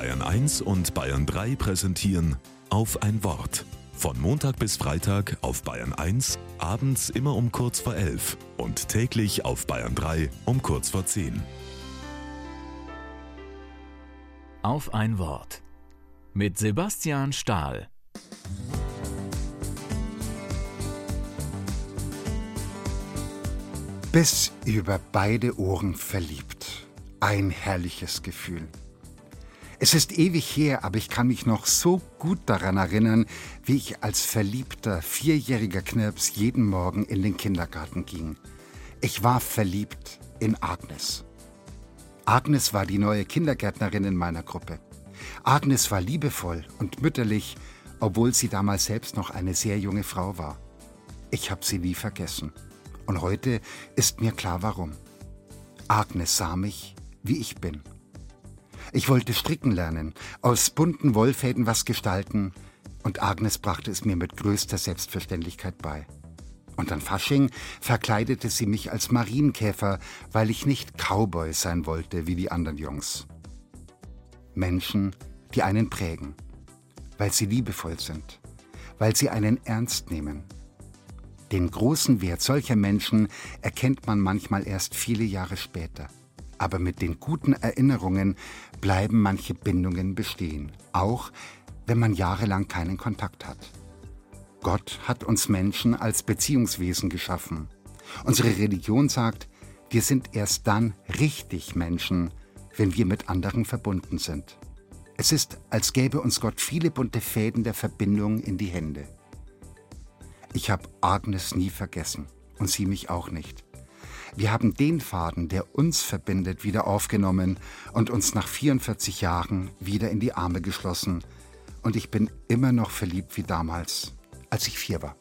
Bayern 1 und Bayern 3 präsentieren auf ein Wort. Von Montag bis Freitag auf Bayern 1, abends immer um kurz vor 11 und täglich auf Bayern 3 um kurz vor 10. Auf ein Wort. Mit Sebastian Stahl. Bis über beide Ohren verliebt. Ein herrliches Gefühl. Es ist ewig her, aber ich kann mich noch so gut daran erinnern, wie ich als verliebter vierjähriger Knirps jeden Morgen in den Kindergarten ging. Ich war verliebt in Agnes. Agnes war die neue Kindergärtnerin in meiner Gruppe. Agnes war liebevoll und mütterlich, obwohl sie damals selbst noch eine sehr junge Frau war. Ich habe sie nie vergessen. Und heute ist mir klar warum. Agnes sah mich, wie ich bin. Ich wollte stricken lernen, aus bunten Wollfäden was gestalten, und Agnes brachte es mir mit größter Selbstverständlichkeit bei. Und an Fasching verkleidete sie mich als Marienkäfer, weil ich nicht Cowboy sein wollte wie die anderen Jungs. Menschen, die einen prägen, weil sie liebevoll sind, weil sie einen ernst nehmen, den großen Wert solcher Menschen erkennt man manchmal erst viele Jahre später. Aber mit den guten Erinnerungen bleiben manche Bindungen bestehen, auch wenn man jahrelang keinen Kontakt hat. Gott hat uns Menschen als Beziehungswesen geschaffen. Unsere Religion sagt, wir sind erst dann richtig Menschen, wenn wir mit anderen verbunden sind. Es ist, als gäbe uns Gott viele bunte Fäden der Verbindung in die Hände. Ich habe Agnes nie vergessen und sie mich auch nicht. Wir haben den Faden, der uns verbindet, wieder aufgenommen und uns nach 44 Jahren wieder in die Arme geschlossen. Und ich bin immer noch verliebt wie damals, als ich vier war.